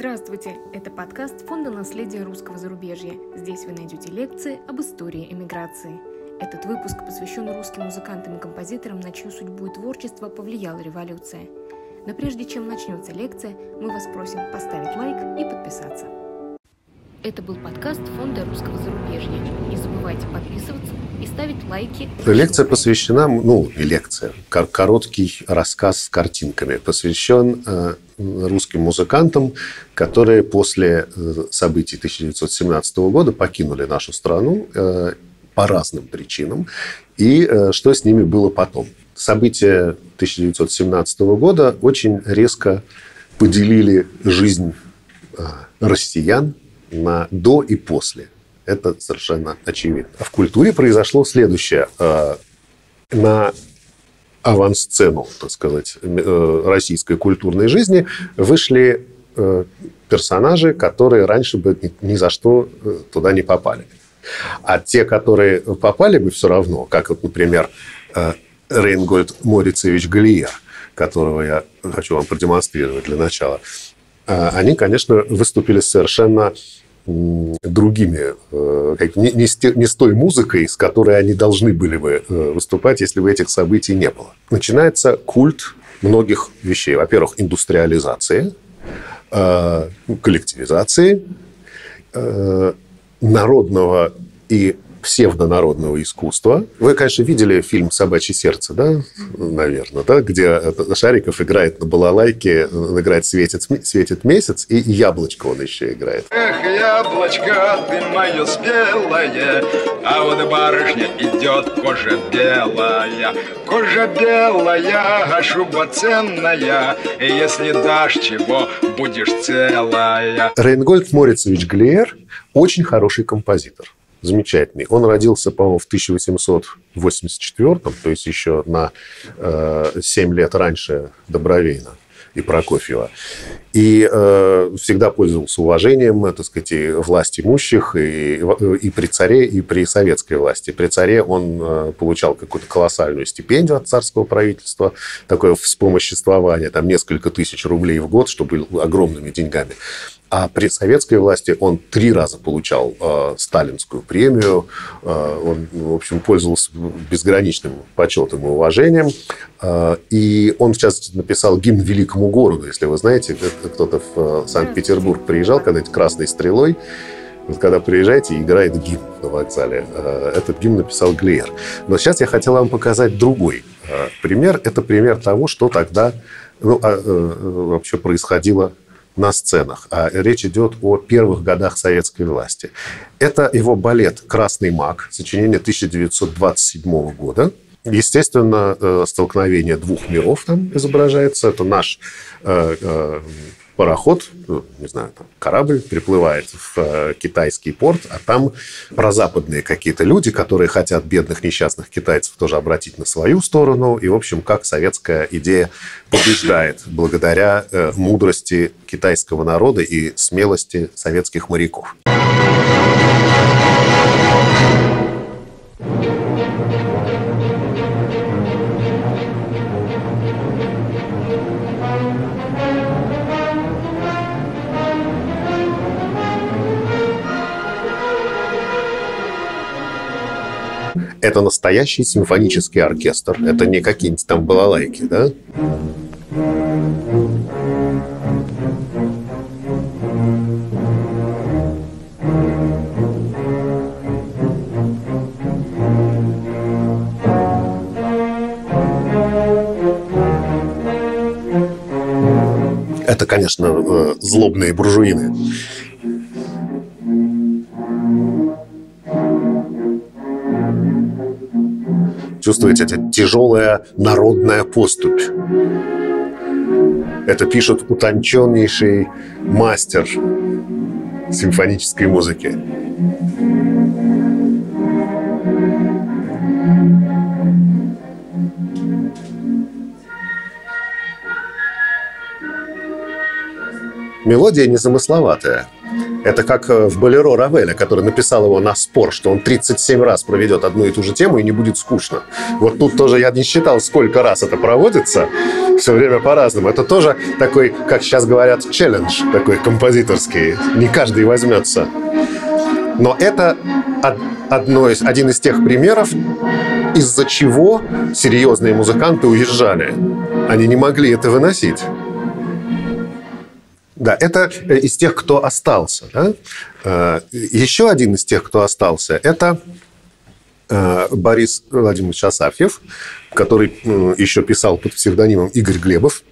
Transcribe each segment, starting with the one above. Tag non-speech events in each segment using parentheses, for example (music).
Здравствуйте! Это подкаст Фонда наследия русского зарубежья. Здесь вы найдете лекции об истории эмиграции. Этот выпуск посвящен русским музыкантам и композиторам, на чью судьбу и творчество повлияла революция. Но прежде чем начнется лекция, мы вас просим поставить лайк и подписаться. Это был подкаст Фонда русского зарубежья. Не забывайте подписываться и ставить лайки. Лекция посвящена, ну, лекция, короткий рассказ с картинками, посвящен э, русским музыкантам, которые после э, событий 1917 года покинули нашу страну э, по разным причинам, и что с ними было потом. События 1917 года очень резко поделили жизнь россиян на до и после. Это совершенно очевидно. В культуре произошло следующее. На авансцену, так сказать, э, российской культурной жизни вышли э, персонажи, которые раньше бы ни за что э, туда не попали. А те, которые попали бы все равно, как вот, например, Рейнгольд Морицевич Галиер, которого я хочу вам продемонстрировать для начала, они, конечно, выступили совершенно другими, э, не, не с той музыкой, с которой они должны были бы э, выступать, если бы этих событий не было. Начинается культ многих вещей. Во-первых, индустриализации, э, коллективизации, народного и псевдонародного искусства. Вы, конечно, видели фильм «Собачье сердце», да, наверное, да, где Шариков играет на балалайке, он играет «Светит, светит месяц», и «Яблочко» он еще играет. Эх, яблочко, ты мое спелое, а вот барышня идет кожа белая, кожа белая, а шуба ценная, если дашь чего, будешь целая. Рейнгольд Морицевич Глеер очень хороший композитор замечательный. Он родился, по-моему, в 1884, то есть еще на э, 7 лет раньше Добровейна и Прокофьева. И э, всегда пользовался уважением, так сказать, и власть имущих, и, и при царе, и при советской власти. При царе он э, получал какую-то колоссальную стипендию от царского правительства, такое вспомоществование, там несколько тысяч рублей в год, что было огромными деньгами. А при советской власти он три раза получал э, сталинскую премию. Э, он, в общем, пользовался безграничным почетом и уважением. Э, и он, в частности, написал гимн великому городу. Если вы знаете, кто-то в э, Санкт-Петербург приезжал когда-нибудь «Красной стрелой», вот когда приезжаете, играет гимн на вокзале. Э, этот гимн написал Глеер. Но сейчас я хотел вам показать другой э, пример. Это пример того, что тогда ну, а, вообще происходило на сценах. А речь идет о первых годах советской власти. Это его балет «Красный маг», сочинение 1927 года. Естественно, э, столкновение двух миров там изображается. Это наш э, э, пароход, ну, не знаю, там, корабль приплывает в э, китайский порт, а там прозападные какие-то люди, которые хотят бедных несчастных китайцев тоже обратить на свою сторону. И, в общем, как советская идея побеждает благодаря э, мудрости китайского народа и смелости советских моряков. Это настоящий симфонический оркестр. Это не какие-нибудь там балалайки, да? Это, конечно, э, злобные буржуины. Чувствуете, это тяжелая народная поступь. Это пишет утонченнейший мастер симфонической музыки. Мелодия незамысловатая – это как э, в «Болеро» Равеля, который написал его на спор, что он 37 раз проведет одну и ту же тему и не будет скучно. Вот тут тоже я не считал, сколько раз это проводится, все время по-разному. Это тоже такой, как сейчас говорят, челлендж такой композиторский. Не каждый возьмется. Но это одно из, один из тех примеров, из-за чего серьезные музыканты уезжали. Они не могли это выносить. Да, это э, из тех, кто остался. Да? Э, еще один из тех, кто остался, это э, Борис Владимирович Асафьев, который еще писал под псевдонимом Игорь Глебов.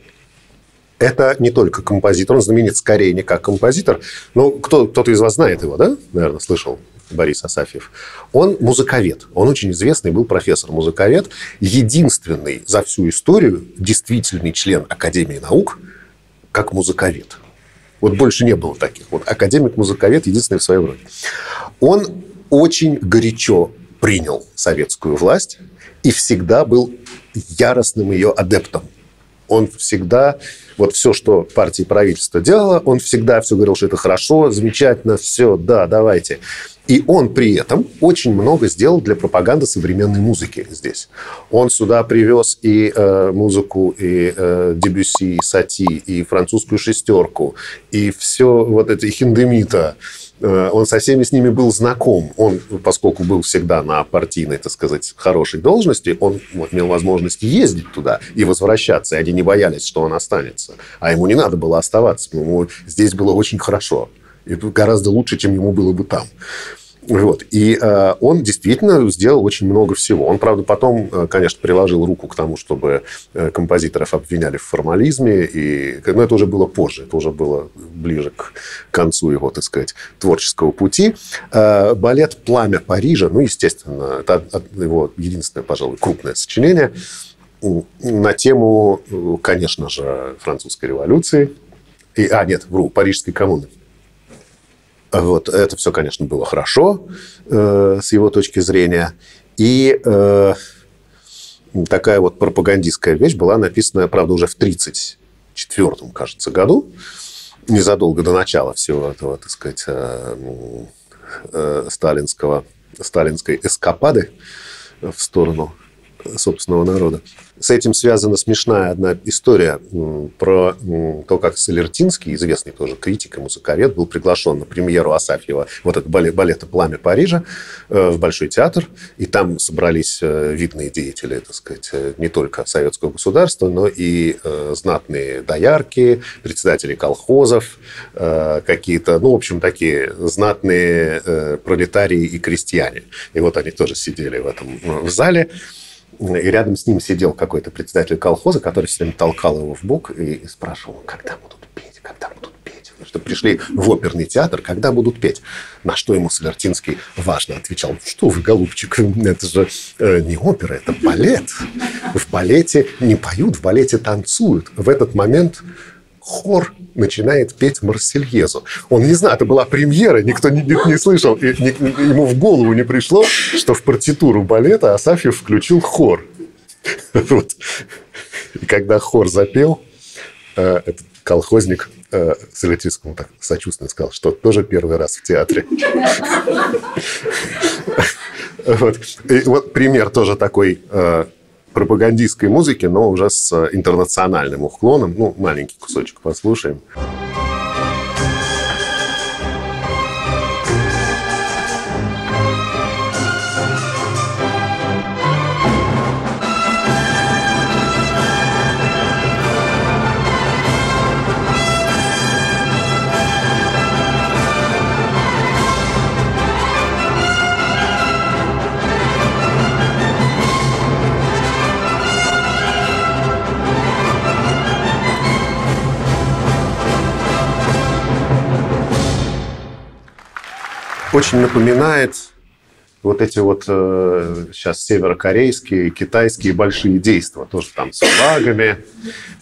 Это не только композитор, он знаменит скорее не как композитор, но кто, кто-то из вас знает его, да? Наверное, слышал Борис Асафьев. Он музыковед. Он очень известный был профессор-музыковед. Единственный за всю историю действительный член Академии наук как музыковед. Вот больше не было таких. Вот академик-музыковед единственный в своем роде. Он очень горячо принял советскую власть и всегда был яростным ее адептом. Он всегда, вот все, что партия и правительство делало, он всегда все говорил, что это хорошо, замечательно, все, да, давайте. И он при этом очень много сделал для пропаганды современной музыки здесь. Он сюда привез и э, музыку, и э, Дебюси, и Сати, и французскую шестерку, и все вот это хиндемита. Э, он со всеми с ними был знаком. Он, поскольку был всегда на партийной, так сказать, хорошей должности, он имел возможность ездить туда и возвращаться. И они не боялись, что он останется. А ему не надо было оставаться. Ему здесь было очень хорошо. И гораздо лучше, чем ему было бы там. Вот. И э, он действительно сделал очень много всего. Он, правда, потом, э, конечно, приложил руку к тому, чтобы э, композиторов обвиняли в формализме. И, но это уже было позже, это уже было ближе к концу его, так сказать, творческого пути. Э, балет «Пламя Парижа», ну, естественно, это его единственное, пожалуй, крупное сочинение на тему, конечно же, французской революции. И, а, нет, вру, Парижской коммуны. Вот. Это все, конечно, было хорошо э, с его точки зрения. И э, такая вот пропагандистская вещь была написана, правда, уже в 1934, кажется, году, незадолго до начала всего этого, так сказать, э, э, сталинского, сталинской эскапады в сторону собственного народа. С этим связана смешная одна история про то, как Солертинский, известный тоже критик и музыковед, был приглашен на премьеру Асафьева, вот это балет, балета «Пламя Парижа» э, в Большой театр, и там собрались э, видные деятели, так сказать, э, не только советского государства, но и знатные доярки, председатели колхозов, какие-то, ну, в общем, такие знатные пролетарии и крестьяне. И вот они тоже сидели в этом в зале, и рядом с ним сидел какой-то председатель колхоза, который все время толкал его в бок и спрашивал, когда будут петь, когда будут петь. Что пришли в оперный театр, когда будут петь. На что ему Солертинский важно отвечал, что вы, голубчик, это же э, не опера, это балет. В балете не поют, в балете танцуют. В этот момент хор начинает петь Марсельезу. Он не знает, это была премьера, никто не, не слышал, и не, ему в голову не пришло, что в партитуру балета Асафьев включил хор. (laughs) Вот. И когда хор запел, э, этот колхозник э, Солитинскому так сочувственно сказал, что тоже первый раз в театре. (laughs) Вот пример тоже такой э, пропагандистской музыки, но уже с интернациональным уклоном. Ну, маленький кусочек послушаем. Послушаем. Очень напоминает вот эти вот э, сейчас северокорейские, китайские большие действия, тоже там с флагами,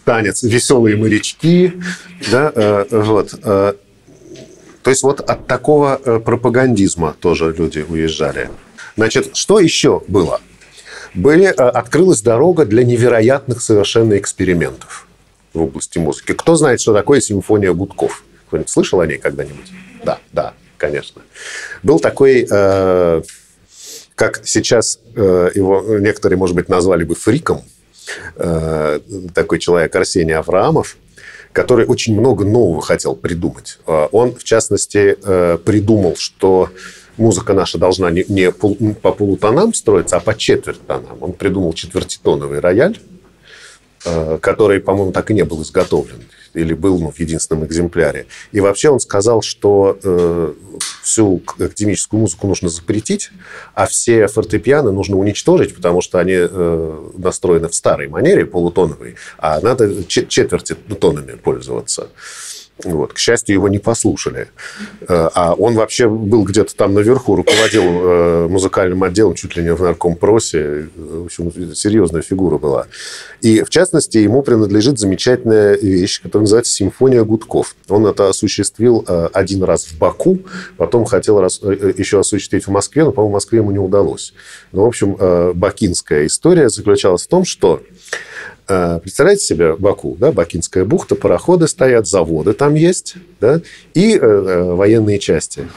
танец, веселые морячки, да, э, вот. Э, то есть вот от такого э, пропагандизма тоже люди уезжали. Значит, что еще было? Были, э, открылась дорога для невероятных совершенно экспериментов в области музыки. Кто знает, что такое симфония гудков? Кто-нибудь слышал о ней когда-нибудь? Да, да, конечно. Был такой, э, как сейчас э, его некоторые, может быть, назвали бы фриком, э, такой человек Арсений Авраамов, который очень много нового хотел придумать. Э, он, в частности, э, придумал, что музыка наша должна не, не по полутонам строиться, а по четверть тонам. Он придумал четвертитоновый рояль, который, по-моему, так и не был изготовлен или был ну, в единственном экземпляре. И вообще он сказал, что э, всю академическую музыку нужно запретить, а все фортепиано нужно уничтожить, потому что они э, настроены в старой манере, полутоновой, а надо четверти тонами пользоваться. Вот. К счастью, его не послушали. Э, а он вообще был где-то там наверху, руководил э, музыкальным отделом чуть ли не в наркомпросе. В общем, серьезная фигура была. И, в частности, ему принадлежит замечательная вещь, которая называется «Симфония гудков». Он это осуществил э, один раз в Баку, потом хотел еще осуществить в Москве, но, по-моему, в Москве ему не удалось. Но, в общем, бакинская история заключалась в том, что представляете себе Баку, да, Бакинская бухта, пароходы стоят, заводы там есть, да, и э, э военные части.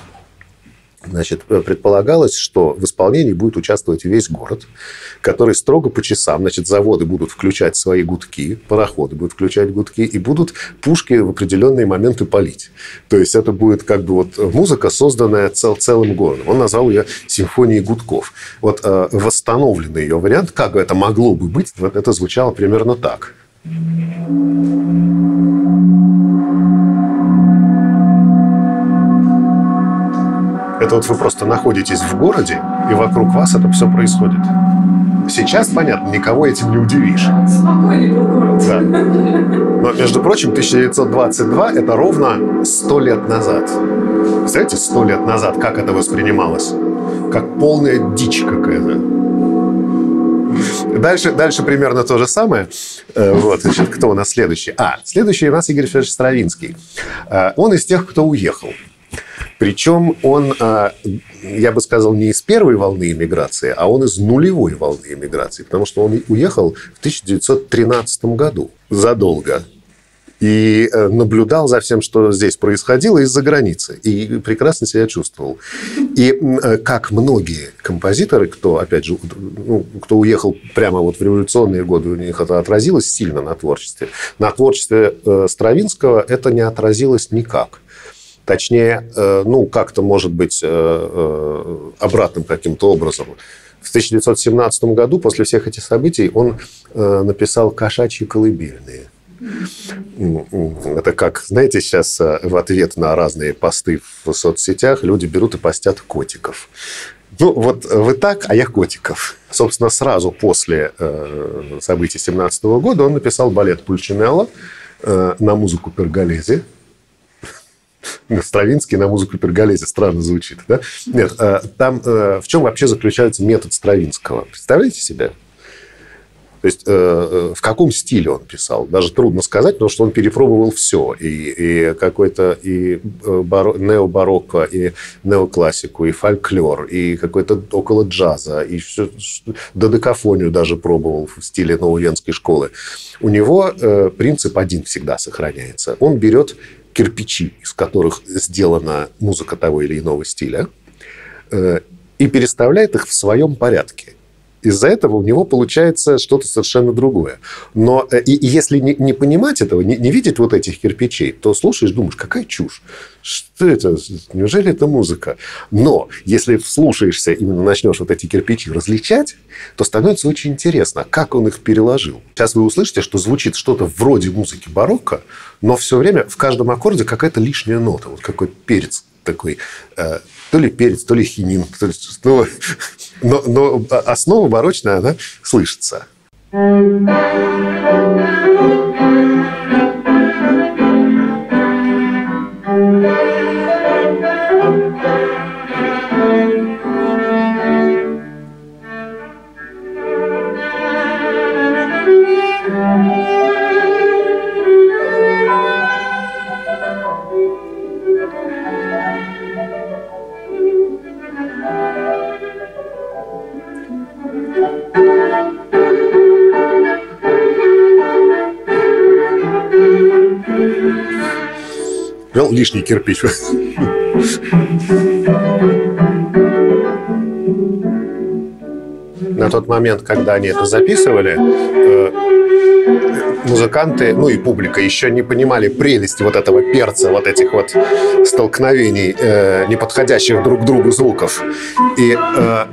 Значит, э, предполагалось, что в исполнении будет участвовать весь город, который строго по часам, значит, заводы будут включать свои гудки, пароходы будут включать гудки, и будут пушки в определенные моменты палить. То есть это будет как бы вот музыка, созданная цел, целым городом. Он назвал ее «Симфонией гудков». Вот э, восстановленный ее вариант, как это могло бы быть, вот это звучало примерно так. Это вот вы просто находитесь в городе, и вокруг вас это все происходит. Сейчас, понятно, никого этим не удивишь. Спокойный был город. Да. Но, между прочим, 1922 – это ровно 100 лет назад. Представляете, 100 лет назад, как это воспринималось? Как полная дичь какая-то. Дальше, дальше примерно то же самое. Э, вот, значит, кто у нас следующий? А, следующий у нас Игорь Федорович Стравинский. Э, он из тех, кто уехал. Причем он, а, я бы сказал, не из первой волны иммиграции, а он из нулевой волны иммиграции, потому что он уехал в 1913 году, задолго и э, наблюдал за всем, что здесь происходило из-за границы. И прекрасно себя чувствовал. И э, как многие композиторы, кто, опять же, ну, кто уехал прямо вот в революционные годы, у них это отразилось сильно на творчестве. На творчестве э, Стравинского это не отразилось никак. Точнее, э, ну, как-то, может быть, э, э, обратным каким-то образом. В 1917 году, после всех этих событий, он написал «Кошачьи колыбельные». Это как, знаете, сейчас в ответ на разные посты в соцсетях люди берут и постят котиков. Ну, вот вы так, а я котиков. Собственно, сразу после событий 17 года он написал балет Пульчинелло на музыку Перголези, (laughs) Стравинский на музыку Перголези. Странно звучит, да? Нет, э, там э, в чем вообще заключается метод Стравинского? Представляете себе? То есть э, в каком стиле он писал, даже трудно сказать, потому что он перепробовал все. И, и какой-то и баро, необарокко, и неоклассику, и фольклор, и какой-то около джаза, и все, додекафонию даже пробовал в стиле нововенской школы. У него принцип один всегда сохраняется. Он берет кирпичи, из которых сделана музыка того или иного стиля, э, и переставляет их в своем порядке. Из-за этого у него получается что-то совершенно другое. Но э, и, и если не, не понимать этого, не, не видеть вот этих кирпичей, то слушаешь, думаешь, какая чушь. Что это? Неужели это музыка? Но если вслушаешься, именно начнешь вот эти кирпичи различать, то становится очень интересно, как он их переложил. Сейчас вы услышите, что звучит что-то вроде музыки барокко, но все время в каждом аккорде какая-то лишняя нота, вот какой перец такой, э, то ли перец, то ли хинин, то ли, ну, (laughs) но, но основа барочная, она слышится. Взял лишний кирпич. На тот момент, когда они это записывали, э, музыканты, ну и публика еще не понимали прелести вот этого перца, вот этих вот столкновений э, неподходящих друг другу звуков. И э,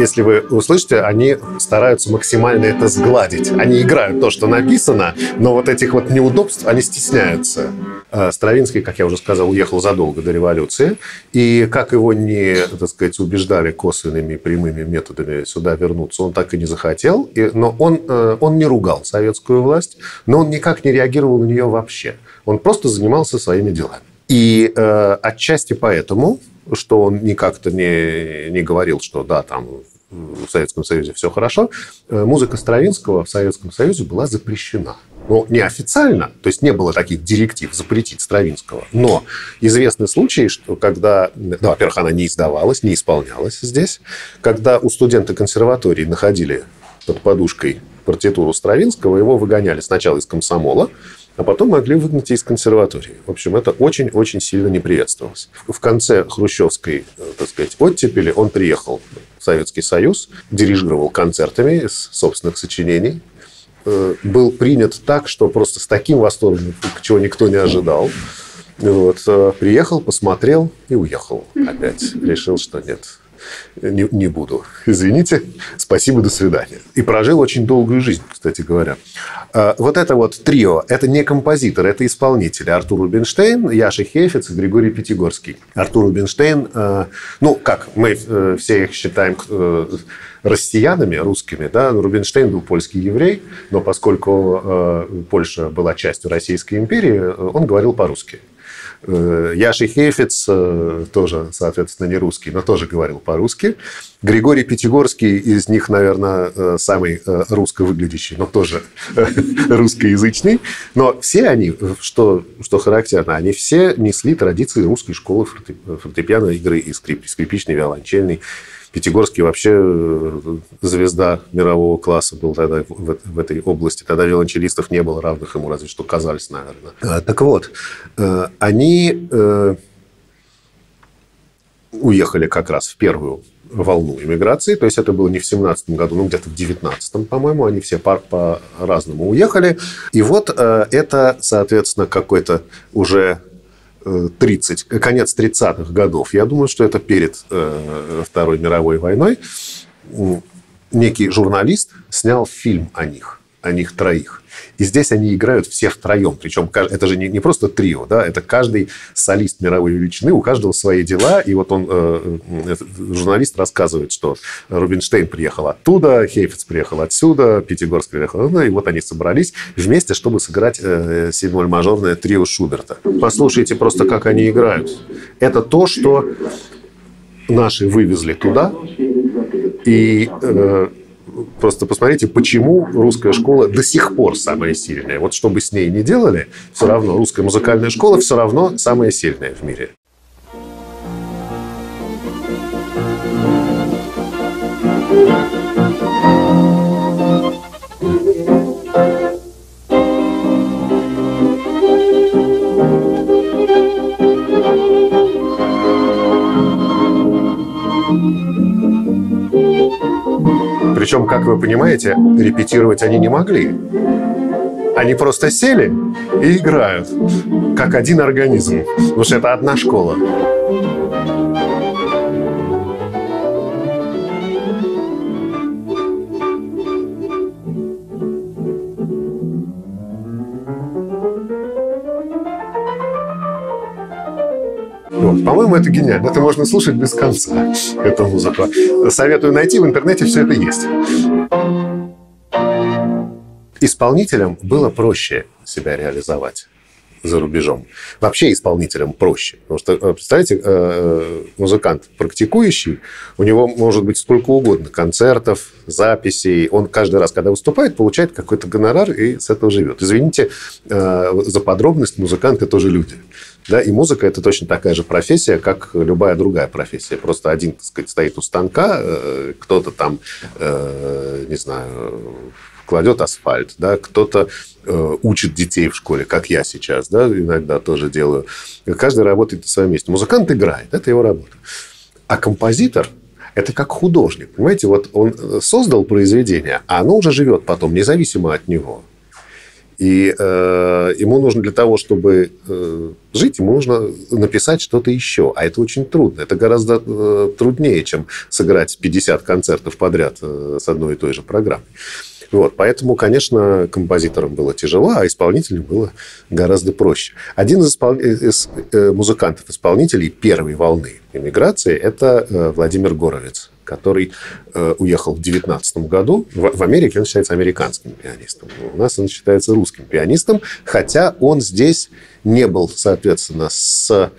если вы услышите, они стараются максимально это сгладить. Они играют то, что написано, но вот этих вот неудобств они стесняются. Э, Стравинский, как я уже сказал, уехал задолго до революции. И как его не, так сказать, убеждали косвенными прямыми методами сюда вернуться, он так и не захотел. И, но он, э, он не ругал советскую власть, но он никак не реагировал на нее вообще. Он просто занимался своими делами. И э, отчасти поэтому что он никак-то не, не говорил, что да, там в Советском Союзе все хорошо, э, музыка Стравинского в Советском Союзе была запрещена. Но не официально, то есть не было таких директив запретить Стравинского. Но известны случаи, что когда, ну, во-первых, она не издавалась, не исполнялась здесь, когда у студента консерватории находили под подушкой партитуру Стравинского, его выгоняли сначала из комсомола, а потом могли выгнать из консерватории. В общем, это очень-очень сильно не приветствовалось. В конце хрущевской, э, так сказать, оттепели он приехал Советский Союз, дирижировал концертами из собственных сочинений, э, был принят так, что просто с таким восторгом, чего никто не ожидал. Вот, э, приехал, посмотрел и уехал опять. Решил, что нет, не, не буду. Извините, спасибо, до свидания. И прожил очень долгую жизнь, кстати говоря. А, вот это вот трио, это не композитор, это исполнители. Артур Рубинштейн, Яша Хефец и Григорий Пятигорский. Артур Рубинштейн, э, ну, как мы э, все их считаем э, россиянами, русскими, да, Рубинштейн был польский еврей, но поскольку Польша была частью Российской империи, он говорил по-русски. Э, Яши Хейфец э, тоже, соответственно, не русский, но тоже говорил по-русски. Григорий Пятигорский из них, наверное, э, самый русско выглядящий, но тоже (laughs) русскоязычный. Но все они, что, что характерно, они все несли традиции русской школы фортепиано игры и скрип, скрипичной, виолончельной. Пятигорский вообще э, звезда мирового класса был тогда в, в этой области. Тогда виолончелистов не было равных ему, разве что казались, наверное. А, так вот, э, они э, уехали как раз в первую волну иммиграции, то есть это было не в 17 году, ну где-то в 19 по-моему, они все по- по-разному уехали. И вот это, соответственно, какой-то уже 30, конец 30-х годов, я думаю, что это перед э, Второй мировой войной, некий журналист снял фильм о них, о них троих. И здесь они играют все втроем. Причем это же не, не просто трио, да, это каждый солист мировой величины, у каждого свои дела. И вот он, э, э журналист рассказывает, что Рубинштейн приехал оттуда, Хейфец приехал отсюда, Пятигорск приехал оттуда, и вот они собрались вместе, чтобы сыграть э, седьмоль-мажорное трио Шуберта. Послушайте просто, как они играют. Это то, что наши вывезли туда, и э, просто посмотрите, почему русская школа до сих пор самая сильная. Вот что бы с ней ни делали, все равно русская музыкальная школа все равно самая сильная в мире. Причем, как вы понимаете, репетировать они не могли. Они просто сели и играют, как один организм. Потому что это одна школа. По-моему, это гениально. Это можно слушать без конца, эту музыку. Советую найти, в интернете все это есть. Исполнителям было проще себя реализовать за рубежом. Вообще исполнителям проще. Потому что, э, представляете, э, э, музыкант практикующий, у него может быть сколько угодно концертов, записей. Он каждый раз, когда выступает, получает какой-то гонорар и с этого живет. Извините за подробность, музыканты тоже люди. Да, и музыка это точно такая же профессия, как любая другая профессия. Просто один, так сказать, стоит у станка, кто-то там, не знаю, кладет асфальт, да, кто-то э, учит детей в школе, как я сейчас, да, иногда тоже делаю. Каждый работает на своем месте. Музыкант играет, это его работа. А композитор Это как художник. Понимаете, вот он э, создал произведение, а оно уже живет потом, независимо от него. И э, ему нужно для того, чтобы э, жить, ему нужно написать что-то еще. А это очень трудно. Это гораздо э, труднее, чем сыграть 50 концертов подряд э, с одной и той же программой. Вот, поэтому, конечно, композиторам было тяжело, а исполнителям было гораздо проще. Один из, испол... из э, музыкантов-исполнителей первой волны иммиграции – это э, Владимир Горовец, который э, уехал в 19 году. В, в Америке он считается американским пианистом. У нас он считается русским пианистом, хотя он здесь не был, соответственно, с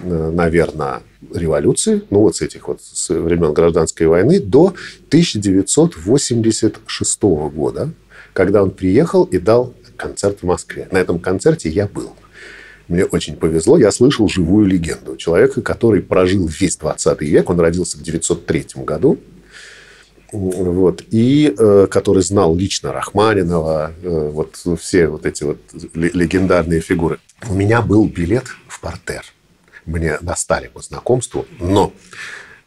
наверное, революции, ну вот с этих вот с времен гражданской войны, до 1986 года, когда он приехал и дал концерт в Москве. На этом концерте я был. Мне очень повезло, я слышал живую легенду. Человека, который прожил весь 20 век, он родился в 903 году, вот, и э, который знал лично Рахманинова, э, вот все вот эти вот легендарные фигуры. У меня был билет в портер – мне достали по знакомству, но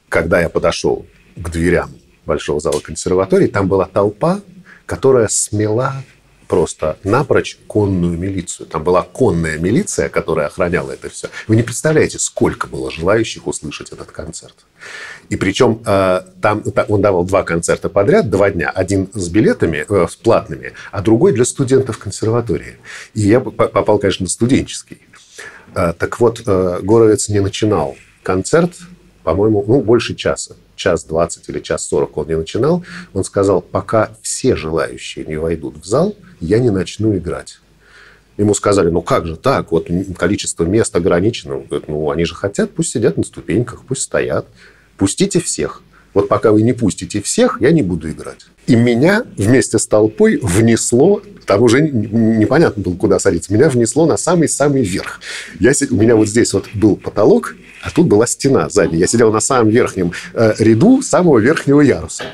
когда я подошел к дверям большого зала консерватории, там была толпа, которая смела просто напрочь конную милицию. Там была конная милиция, которая охраняла это все. Вы не представляете, сколько было желающих услышать этот концерт. И причем э, там он давал два концерта подряд, два дня. Один с билетами, э, с платными, а другой для студентов консерватории. И я попал, конечно, на студенческий. Э, так вот, э, Горовец не начинал концерт, по-моему, ну, больше часа. Час двадцать или час сорок он не начинал. Он сказал, пока все желающие не войдут в зал, я не начну играть. Ему сказали, ну как же так, вот количество мест ограничено. Он говорит, ну они же хотят, пусть сидят на ступеньках, пусть стоят. Пустите всех. Вот пока вы не пустите всех, я не буду играть. И меня вместе с толпой внесло, там уже непонятно было, куда садиться, меня внесло на самый-самый верх. Я, у меня вот здесь вот был потолок, а тут была стена сзади. Я сидел на самом верхнем э, ряду самого верхнего яруса.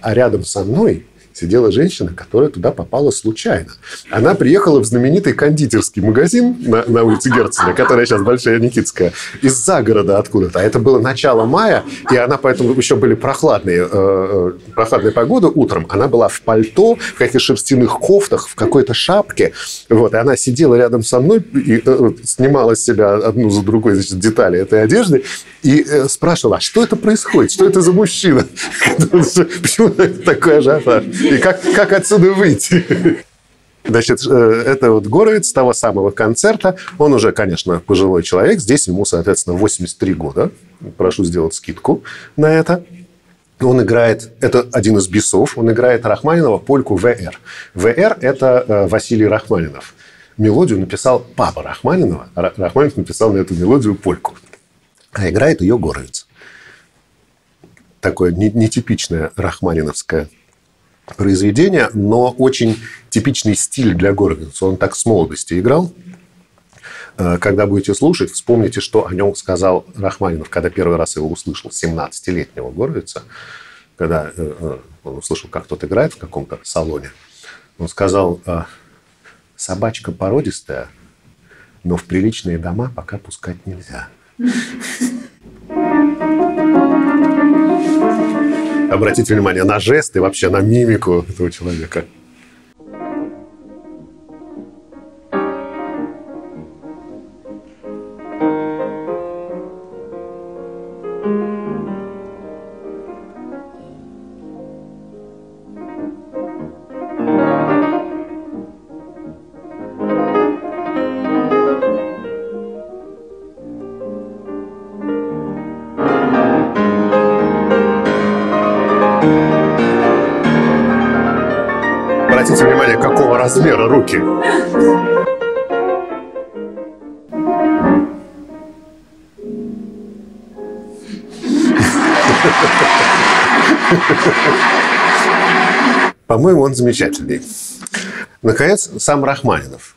А рядом со мной сидела женщина, которая туда попала случайно. Она приехала в знаменитый кондитерский магазин на, на улице Герцена, которая сейчас Большая Никитская, из загорода откуда-то. А это было начало мая, и она поэтому еще были прохладные, э, э прохладная погода утром. Она была в пальто, в каких-то шерстяных кофтах, в какой-то шапке. Вот, и она сидела рядом со мной и э, снимала с себя одну за другой значит, детали этой одежды и э, спрашивала, а что это происходит? Что это за мужчина? (laughs) Почему такой ажиотаж? И как, как отсюда выйти? Значит, э, это вот Горовец того самого концерта. Он уже, конечно, пожилой человек. Здесь ему, соответственно, 83 года. Прошу сделать скидку на это. Он играет, это один из бесов, он играет Рахманинова польку ВР. ВР – это э, Василий Рахманинов. Мелодию написал папа Рахманинова. Рахманинов написал на эту мелодию польку. А играет ее Горовец. Такое нетипичное рахманиновское произведение, но очень типичный стиль для Горвица. Он так с молодости играл. Э, когда будете слушать, вспомните, что о нем сказал Рахманинов, когда первый раз его услышал, 17-летнего Горовица, когда э, э, он услышал, как тот играет в каком-то салоне. Он сказал, собачка породистая, но в приличные дома пока пускать нельзя. Обратите внимание на жесты, вообще на мимику этого человека. По-моему, он замечательный. Наконец, сам Рахманинов.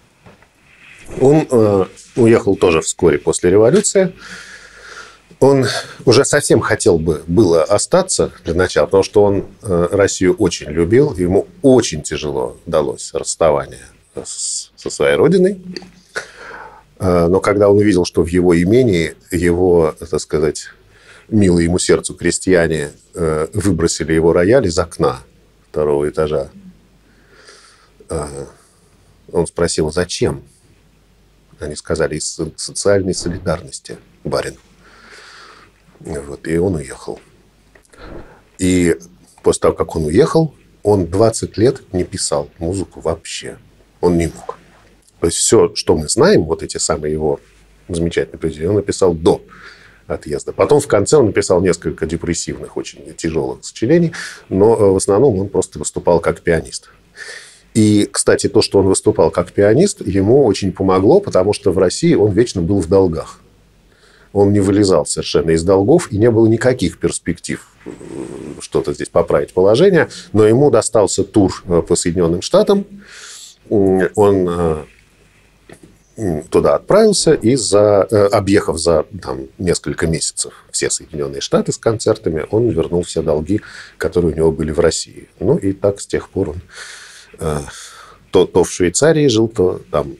Он э, уехал тоже вскоре после революции он уже совсем хотел бы было остаться для начала, потому что он э, Россию очень любил, ему очень тяжело далось расставание со своей родиной. Э, но когда он увидел, что в его имении его, так сказать, милые ему сердцу крестьяне э, выбросили его рояль из окна второго этажа. Он спросил, зачем? Они сказали, из социальной солидарности, барин. Вот, и он уехал. И после того, как он уехал, он 20 лет не писал музыку вообще. Он не мог. То есть все, что мы знаем, вот эти самые его замечательные произведения, он написал до отъезда. Потом в конце он написал несколько депрессивных, очень тяжелых сочинений, но э, в основном он просто выступал как пианист. И, кстати, то, что он выступал как пианист, ему очень помогло, потому что в России он вечно был в долгах. Он не вылезал совершенно из долгов, и не было никаких перспектив э, что-то здесь поправить положение. Но ему достался тур э, по Соединенным Штатам. Он туда отправился и, за, э, объехав за там, несколько месяцев все Соединенные Штаты с концертами, он вернул все долги, которые у него были в России. Ну и так с тех пор он э, то, то в Швейцарии жил, то там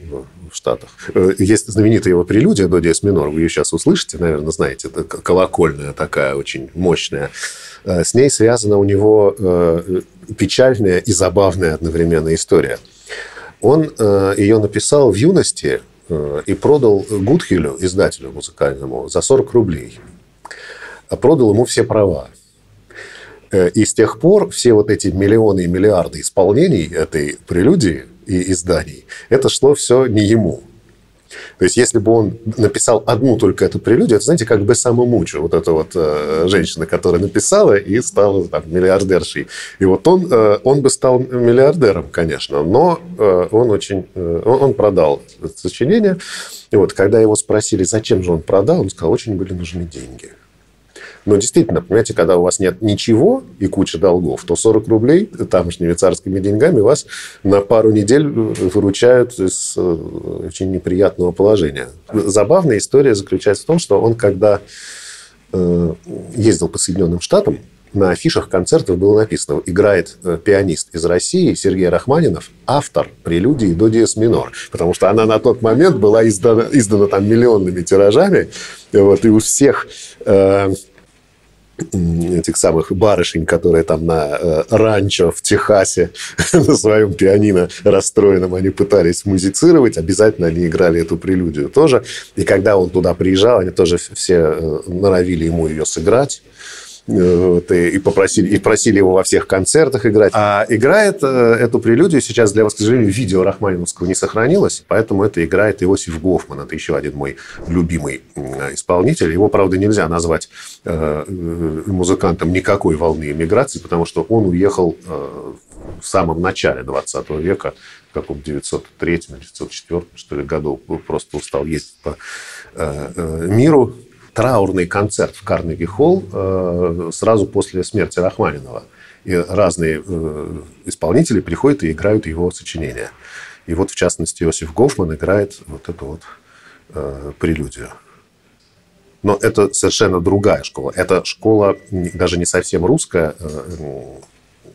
в Штатах. Э, есть знаменитая его прелюдия до диез минор, вы ее сейчас услышите, наверное, знаете, это колокольная такая, очень мощная. Э, с ней связана у него печальная и забавная одновременно история. Он ее написал в юности, Э, и продал Гудхилю, издателю музыкальному, за 40 рублей. А продал ему все права. Э, и с тех пор все вот эти миллионы и миллиарды исполнений этой прелюдии и изданий, это шло все не ему. То есть, если бы он написал одну только эту прелюдию, это, знаете, как бы самомучу. Вот эта вот э, женщина, которая написала и стала там, миллиардершей. И вот он, э, он бы стал миллиардером, конечно, но э, он очень... Э, он продал это сочинение. И вот, когда его спросили, зачем же он продал, он сказал, очень были нужны деньги. Но действительно, понимаете, когда у вас нет ничего и куча долгов, то 40 рублей тамошними царскими деньгами вас на пару недель выручают из э, очень неприятного положения. Забавная история заключается в том, что он, когда э, ездил по Соединенным Штатам, на афишах концертов было написано, играет э, пианист из России Сергей Рахманинов, автор прелюдии до диез минор, потому что она на тот момент была издана, издана там миллионными тиражами, вот, и у всех э, этих самых барышень, которые там на э, ранчо в Техасе (laughs) на своем пианино расстроенном, они пытались музицировать, обязательно они играли эту прелюдию тоже. И когда он туда приезжал, они тоже все э, норовили ему ее сыграть. Вот, и, попросили, и просили его во всех концертах играть. А играет э, эту прелюдию сейчас для вас, к сожалению, видео Рахманиновского не сохранилось, поэтому это играет Иосиф Гофман. Это еще один мой любимый исполнитель. Его, правда, нельзя назвать э, э, музыкантом никакой волны эмиграции, потому что он уехал в самом начале 20 века, в каком 903 904 что ли, году, просто устал ездить по миру, траурный концерт в Карнеги-холл э, сразу после смерти Рахманинова. И разные э, исполнители приходят и играют его сочинения. И вот, в частности, Иосиф Гофман играет вот эту вот э, прелюдию. Но это совершенно другая школа. Это школа даже не совсем русская.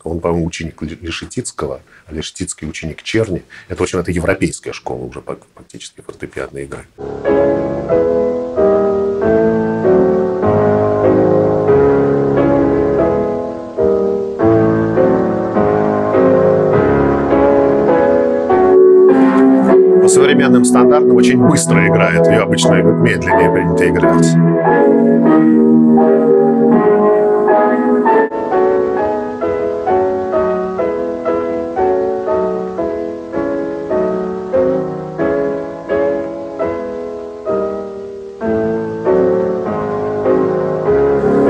Он, по-моему, ученик Лешетицкого, а Лешетицкий ученик Черни. Это, в общем, это европейская школа уже фактически фортепианной игры. Стандартам очень быстро играет, ее обычно медленнее принято играть.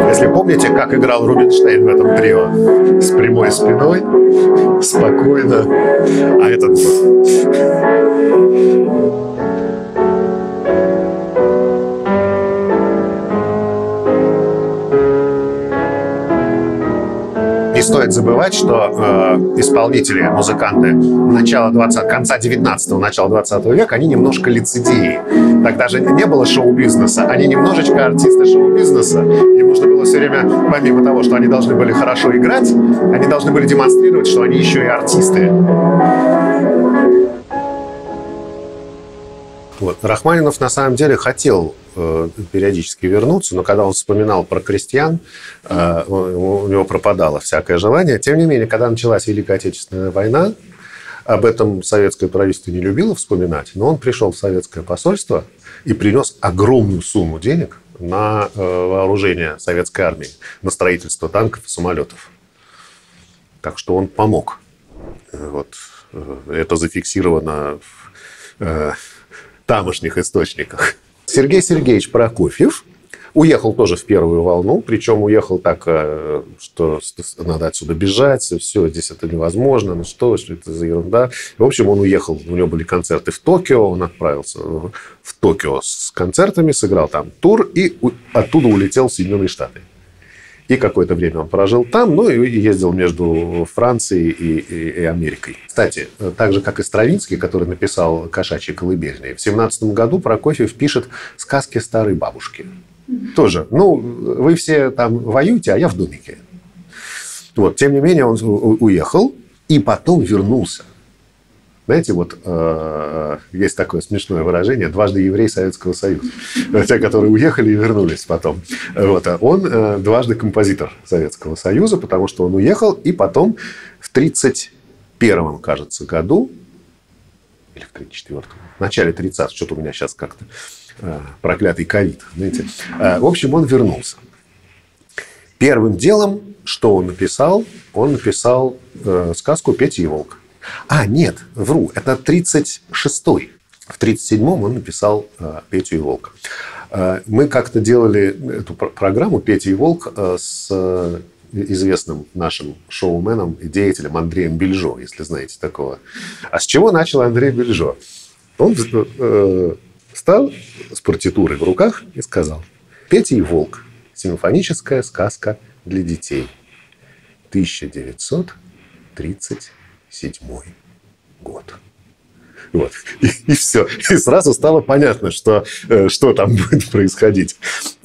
Если помните, как играл Рубинштейн в этом трио? С прямой спиной, спокойно. А этот стоит забывать, что э, исполнители, музыканты начала 20 конца 19-го, начала 20 века, они немножко лицедеи. Тогда же не было шоу-бизнеса. Они немножечко артисты шоу-бизнеса. Им нужно было все время, помимо того, что они должны были хорошо играть, они должны были демонстрировать, что они еще и артисты. Вот. Рахманинов на самом деле хотел э, периодически вернуться, но когда он вспоминал про крестьян, э, у него пропадало всякое желание. Тем не менее, когда началась Великая Отечественная война, об этом советское правительство не любило вспоминать, но он пришел в советское посольство и принес огромную сумму денег на э, вооружение советской армии, на строительство танков и самолетов. Так что он помог. Вот. Э, это зафиксировано в э, тамошних источниках. Сергей Сергеевич Прокофьев уехал тоже в первую волну, причем уехал так, э, что надо отсюда бежать, все, здесь это невозможно, ну что, что это за ерунда. В общем, он уехал, у него были концерты в Токио, он отправился в Токио с концертами, сыграл там тур и оттуда улетел в Соединенные Штаты. И какое-то время он прожил там, ну и ездил между Францией и, и, и Америкой. Кстати, так же, как и Стравинский, который написал «Кошачьи колыбельные», в 17 году Прокофьев пишет «Сказки старой бабушки». Тоже. Ну, вы все там воюете, а я в домике. Вот. Тем не менее, он уехал и потом вернулся. Знаете, вот э, есть такое смешное выражение «дважды еврей Советского Союза». Те, которые уехали и вернулись потом. Вот. А он э, дважды композитор Советского Союза, потому что он уехал, и потом в 1931, кажется, году, или в 1934, в начале 30 что-то у меня сейчас как-то э, проклятый ковид, знаете. Э, в общем, он вернулся. Первым делом, что он написал, он написал э, сказку «Петя и волк». А, нет, вру, это 36-й. В 37-м он написал э, «Петю и волк». Э, мы как-то делали эту программу «Петя и волк» э, с известным нашим шоуменом и деятелем Андреем Бельжо, если знаете такого. А с чего начал Андрей Бельжо? Он э, с партитурой в руках и сказал «Петя и волк. Симфоническая сказка для детей. 1930 седьмой год. Вот. И, и все. И сразу стало понятно, что, э, что там (laughs) будет происходить.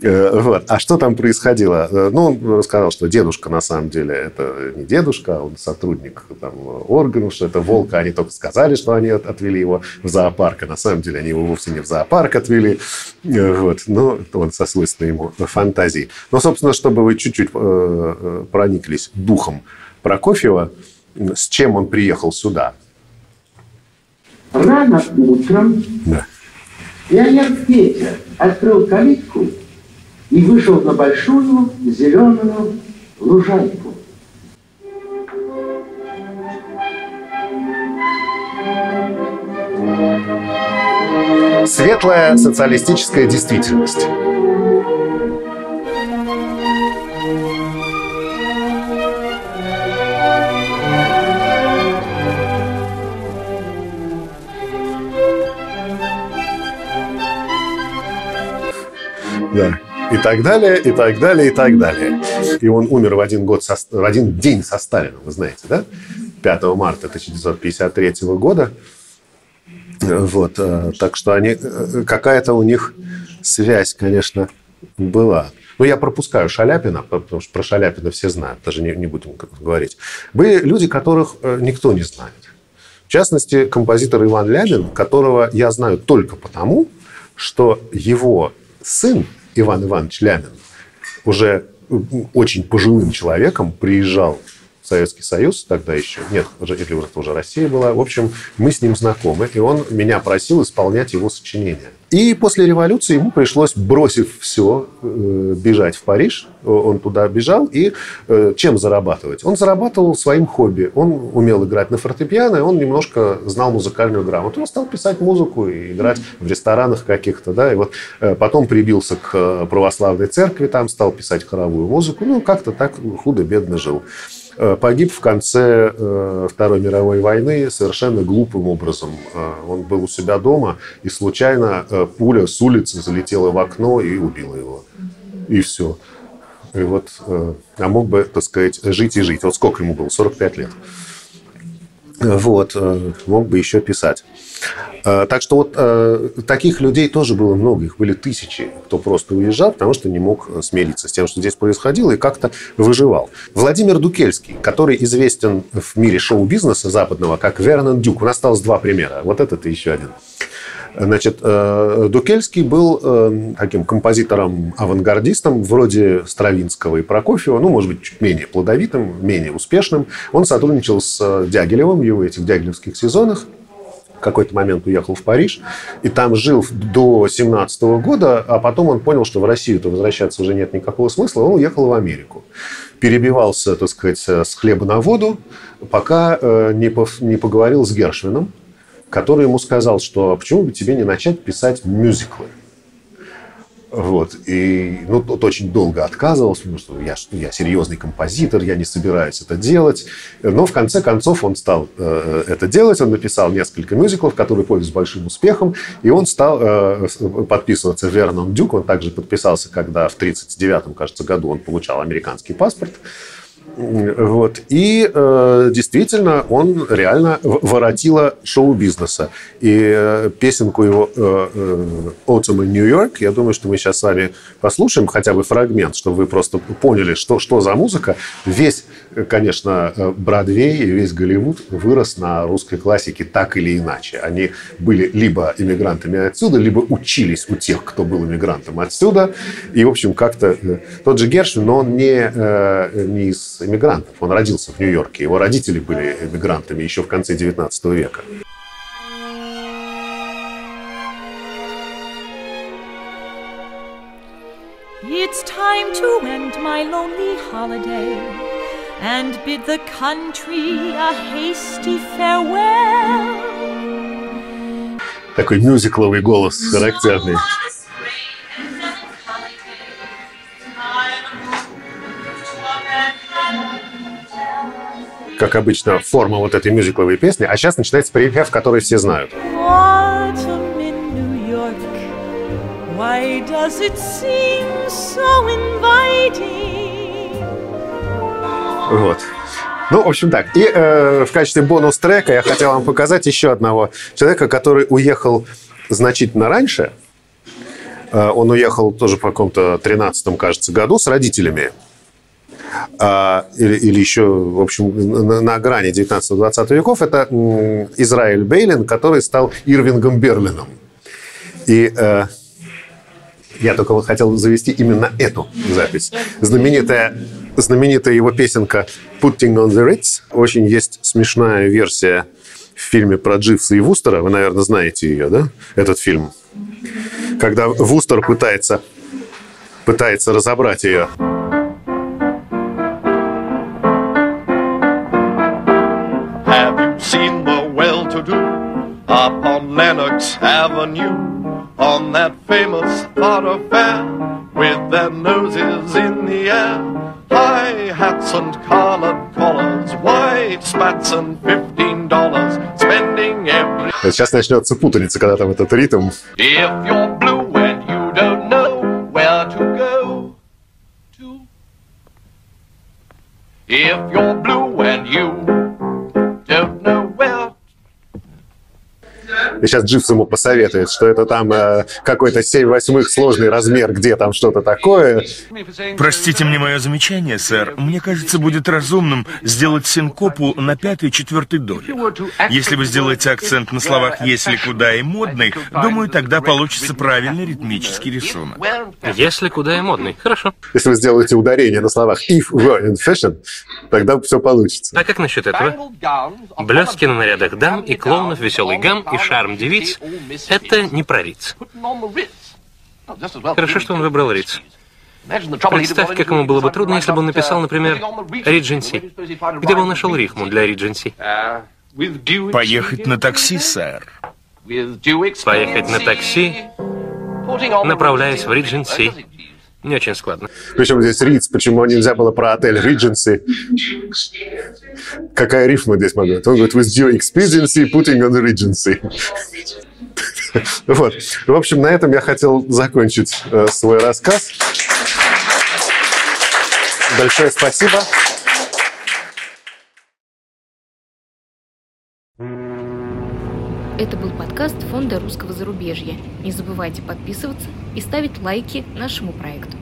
Э, вот. А что там происходило? Э, ну, он рассказал, что дедушка на самом деле это не дедушка, он сотрудник там, органов, что это волк. Они только сказали, что они отвели его в зоопарк, а на самом деле они его вовсе не в зоопарк отвели. Вот. Но он со свойственной ему фантазией. Но, собственно, чтобы вы чуть-чуть прониклись духом Прокофьева, с чем он приехал сюда? Рано утром да. пионер Петя открыл калитку и вышел на большую зеленую лужайку. Светлая социалистическая действительность. И так далее, и так далее, и так далее. И он умер в один, год со, в один день со Сталином, вы знаете, да? 5 марта 1953 года. Вот, э, так что они, э, какая-то у них связь, конечно, была. Но я пропускаю Шаляпина, потому что про Шаляпина все знают, даже не, не будем говорить. Были люди, которых э, никто не знает. В частности, композитор Иван Лябин, которого я знаю только потому, что его сын Иван Иванович Лямин, уже очень пожилым человеком, приезжал в Советский Союз тогда еще. Нет, уже, или уже тоже Россия была. В общем, мы с ним знакомы, и он меня просил исполнять его сочинения. И после революции ему пришлось, бросив все, э, бежать в Париж. Он туда бежал. И э, чем зарабатывать? Он зарабатывал своим хобби. Он умел играть на фортепиано, и он немножко знал музыкальную грамоту. Он стал писать музыку и играть в ресторанах каких-то. Да? И вот э, потом прибился к православной церкви, там стал писать хоровую музыку. Ну, как-то так худо-бедно жил. Э, погиб в конце э, Второй мировой войны совершенно глупым образом. Э, он был у себя дома, и случайно пуля с улицы залетела в окно и убила его. И все. И вот, а мог бы, так сказать, жить и жить. Вот сколько ему было? 45 лет. Вот, мог бы еще писать. Э, так что вот э, таких людей тоже было много, их были тысячи, кто просто уезжал, потому что не мог э, смириться с тем, что здесь происходило, и как-то выживал. Владимир Дукельский, который известен в мире шоу-бизнеса западного как Вернон Дюк. У нас осталось два примера. Вот этот и еще один. Значит, Дукельский был таким композитором-авангардистом, вроде Стравинского и Прокофьева, ну, может быть, чуть менее плодовитым, менее успешным. Он сотрудничал с Дягилевым его этих дягилевских сезонах какой-то момент уехал в Париж, и там жил до 17 года, а потом он понял, что в Россию-то возвращаться уже нет никакого смысла, он уехал в Америку. Перебивался, так сказать, с хлеба на воду, пока э, не, не поговорил с Гершвином, который ему сказал, что «А почему бы тебе не начать писать мюзиклы? Вот. И ну, тот очень долго отказывался, потому что я, я серьезный композитор, я не собираюсь это делать. Но в конце концов он стал э, это делать. Он написал несколько мюзиклов, которые пользуются большим успехом. И он стал э, подписываться Верном Дюк. Он также подписался, когда в 1939, кажется, году он получал американский паспорт. Вот. И э, действительно, он реально воротило шоу-бизнеса. И э, песенку его э, э, «Autumn in New York», я думаю, что мы сейчас с вами послушаем хотя бы фрагмент, чтобы вы просто поняли, что, что за музыка. Весь, конечно, э, Бродвей и весь Голливуд вырос на русской классике так или иначе. Они были либо иммигрантами отсюда, либо учились у тех, кто был иммигрантом отсюда. И, в общем, как-то... Э, тот же Гершвин, но он не, э, не из иммигрантов. Он родился в Нью-Йорке. Его родители были иммигрантами еще в конце XIX века. It's time to end my lonely holiday and bid the country a hasty farewell. Такой мюзикловый голос характерный. Как обычно, форма вот этой мюзикловой песни, а сейчас начинается припев, который все знают. Вот. Ну, в общем так. И э, в качестве бонус-трека я хотел вам показать еще одного человека, который уехал значительно раньше. Э, он уехал тоже в каком-то 13-м, кажется, году с родителями или, или еще, в общем, на, на грани 19-20 веков, это Израиль Бейлин, который стал Ирвингом Берлином. И э, я только хотел завести именно эту запись. Знаменитая, знаменитая его песенка «Putting on the Ritz». Очень есть смешная версия в фильме про Дживса и Вустера. Вы, наверное, знаете ее, да? Этот фильм. Когда Вустер пытается, пытается разобрать ее. upon Lenox Avenue on that famous thoroughfare with their noses in the air. High hats and collared collars, white spats and fifteen dollars, spending every... Сейчас начнется путаница, когда там этот ритм. If you're blue and you don't know where to go to If you're blue and you И сейчас Дживс ему посоветует, что это там э, какой-то 7 восьмых сложный размер, где там что-то такое. Простите мне мое замечание, сэр. Мне кажется, будет разумным сделать синкопу на пятой четвертой доле. Если вы сделаете акцент на словах «если куда» и «модный», думаю, тогда получится правильный ритмический рисунок. Если куда и модный. Хорошо. Если вы сделаете ударение на словах if, were in fashion, тогда все получится. А как насчет этого? Блестки на нарядах дам и клоунов, веселый гам и шарм шарм девиц, это не про Риц. Хорошо, что он выбрал Риц. Представь, как ему было бы трудно, если бы он написал, например, «Ридженси». Где бы он нашел рифму для «Ридженси»? Поехать на такси, сэр. Поехать на такси, направляясь в Ридженси. Не очень складно. Причем здесь Риц, почему нельзя было про отель Regency? Какая рифма здесь могла быть? Он говорит, with due expediency, putting on Regency. вот. В общем, на этом я хотел закончить э, свой рассказ. Большое спасибо. Это был подкаст Фонда русского зарубежья. Не забывайте подписываться и ставить лайки нашему проекту.